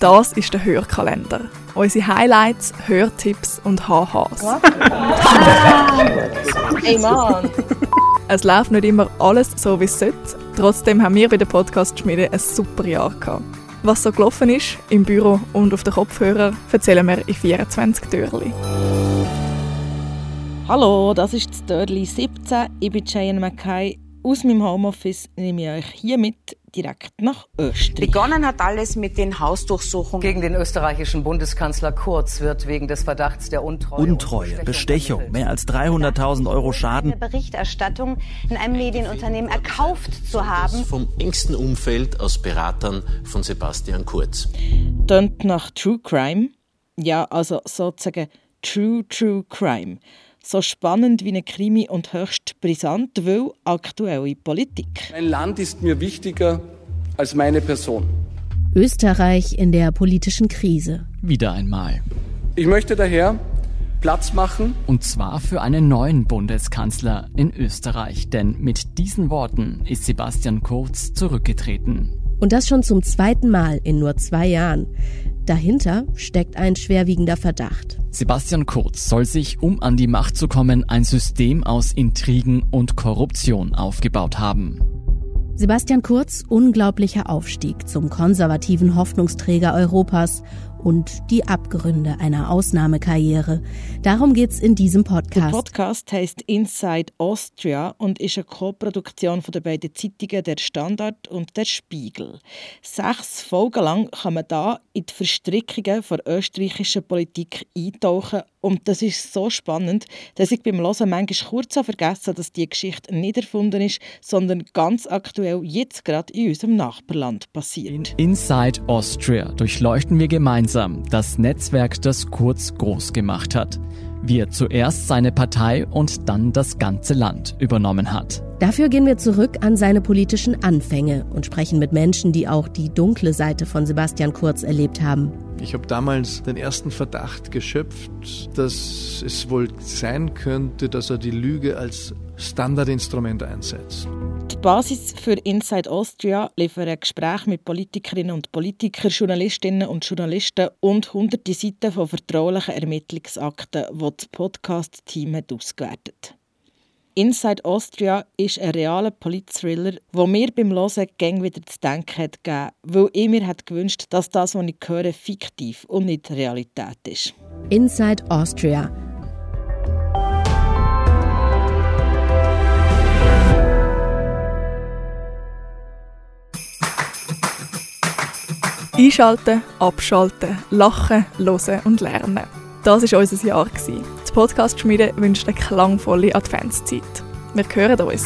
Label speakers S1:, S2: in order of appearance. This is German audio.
S1: Das ist der Hörkalender. Unsere Highlights, Hörtipps und HHs.
S2: Ey Mann!
S1: Es läuft nicht immer alles so, wie es sollte. Trotzdem haben wir bei der Podcast-Schmiede ein super Jahr gehabt. Was so gelaufen ist, im Büro und auf den Kopfhörern, erzählen wir in 24 Türchen.
S2: Hallo, das ist das Dörli 17. Ich bin Cheyenne Mackay. Aus meinem Homeoffice nehme ich euch hier mit direkt nach Österreich.
S3: Begonnen hat alles mit den Hausdurchsuchungen.
S4: Gegen den österreichischen Bundeskanzler Kurz wird wegen des Verdachts der Untreue,
S5: Untreue Bestechung, mehr als 300.000 Euro Schaden.
S6: Eine Berichterstattung in einem Medienunternehmen erkauft zu haben.
S7: Vom engsten Umfeld aus Beratern von Sebastian Kurz.
S2: Tönt nach True Crime. Ja, also sozusagen True True Crime. So spannend wie ein Krimi und höchst brisant, weil aktuelle Politik.
S8: Mein Land ist mir wichtiger als meine Person.
S9: Österreich in der politischen Krise.
S10: Wieder einmal.
S8: Ich möchte daher Platz machen.
S10: Und zwar für einen neuen Bundeskanzler in Österreich, denn mit diesen Worten ist Sebastian Kurz zurückgetreten.
S9: Und das schon zum zweiten Mal in nur zwei Jahren. Dahinter steckt ein schwerwiegender Verdacht.
S10: Sebastian Kurz soll sich, um an die Macht zu kommen, ein System aus Intrigen und Korruption aufgebaut haben.
S9: Sebastian Kurz unglaublicher Aufstieg zum konservativen Hoffnungsträger Europas und die Abgründe einer Ausnahmekarriere. Darum geht's in diesem Podcast.
S2: Der Podcast heißt Inside Austria und ist eine Co-Produktion von den beiden Zeitungen Der Standard und Der Spiegel. Sechs Folgen lang kann man da in die Verstrickungen der österreichischen Politik eintauchen und das ist so spannend, dass ich beim Hören manchmal kurz vergessen dass die Geschichte nicht erfunden ist, sondern ganz aktuell jetzt gerade in unserem Nachbarland passiert.
S10: In Inside Austria durchleuchten wir gemeinsam das Netzwerk, das Kurz groß gemacht hat. Wie er zuerst seine Partei und dann das ganze Land übernommen hat.
S9: Dafür gehen wir zurück an seine politischen Anfänge und sprechen mit Menschen, die auch die dunkle Seite von Sebastian Kurz erlebt haben.
S11: Ich habe damals den ersten Verdacht geschöpft, dass es wohl sein könnte, dass er die Lüge als Standardinstrument einsetzt.
S2: Die Basis für Inside Austria liefern Gespräche mit Politikerinnen und Politikern, Journalistinnen und Journalisten und hunderte Seiten von vertraulichen Ermittlungsakten, die das Podcast-Team ausgewertet hat. Inside Austria ist ein realer Polit-Thriller, wo mir beim Hören gang wieder zu denken hat gegeben, weil ich mir hat gewünscht, dass das, was ich höre, fiktiv und nicht Realität ist.
S9: Inside Austria.
S1: Einschalten, abschalten, lachen, hören und lernen. Das war unser Jahr. Podcast-Schmiede wünscht eine klangvolle Adventszeit. Wir hören uns.